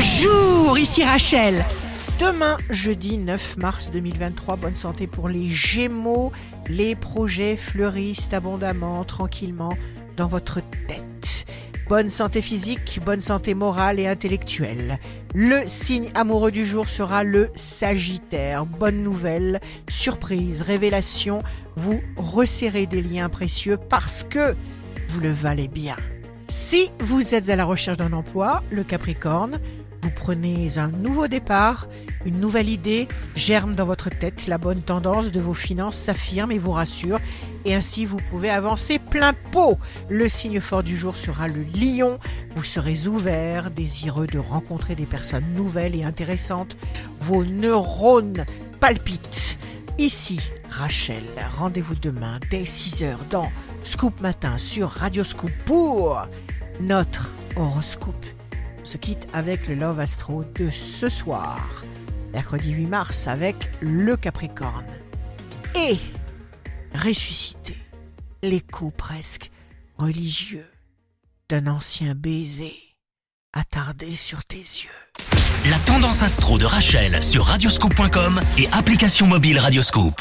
Bonjour, ici Rachel. Demain, jeudi 9 mars 2023, bonne santé pour les Gémeaux. Les projets fleurissent abondamment, tranquillement, dans votre tête. Bonne santé physique, bonne santé morale et intellectuelle. Le signe amoureux du jour sera le Sagittaire. Bonne nouvelle, surprise, révélation, vous resserrez des liens précieux parce que vous le valez bien. Si vous êtes à la recherche d'un emploi, le Capricorne, vous prenez un nouveau départ, une nouvelle idée germe dans votre tête, la bonne tendance de vos finances s'affirme et vous rassure, et ainsi vous pouvez avancer plein pot. Le signe fort du jour sera le lion, vous serez ouvert, désireux de rencontrer des personnes nouvelles et intéressantes, vos neurones palpitent. Ici, Rachel, rendez-vous demain dès 6h dans Scoop Matin sur Radio Scoop pour notre horoscope. Se quitte avec le Love Astro de ce soir, mercredi 8 mars avec le Capricorne. Et ressusciter l'écho presque religieux d'un ancien baiser attardé sur tes yeux. La tendance astro de Rachel sur radioscope.com et application mobile Radioscope.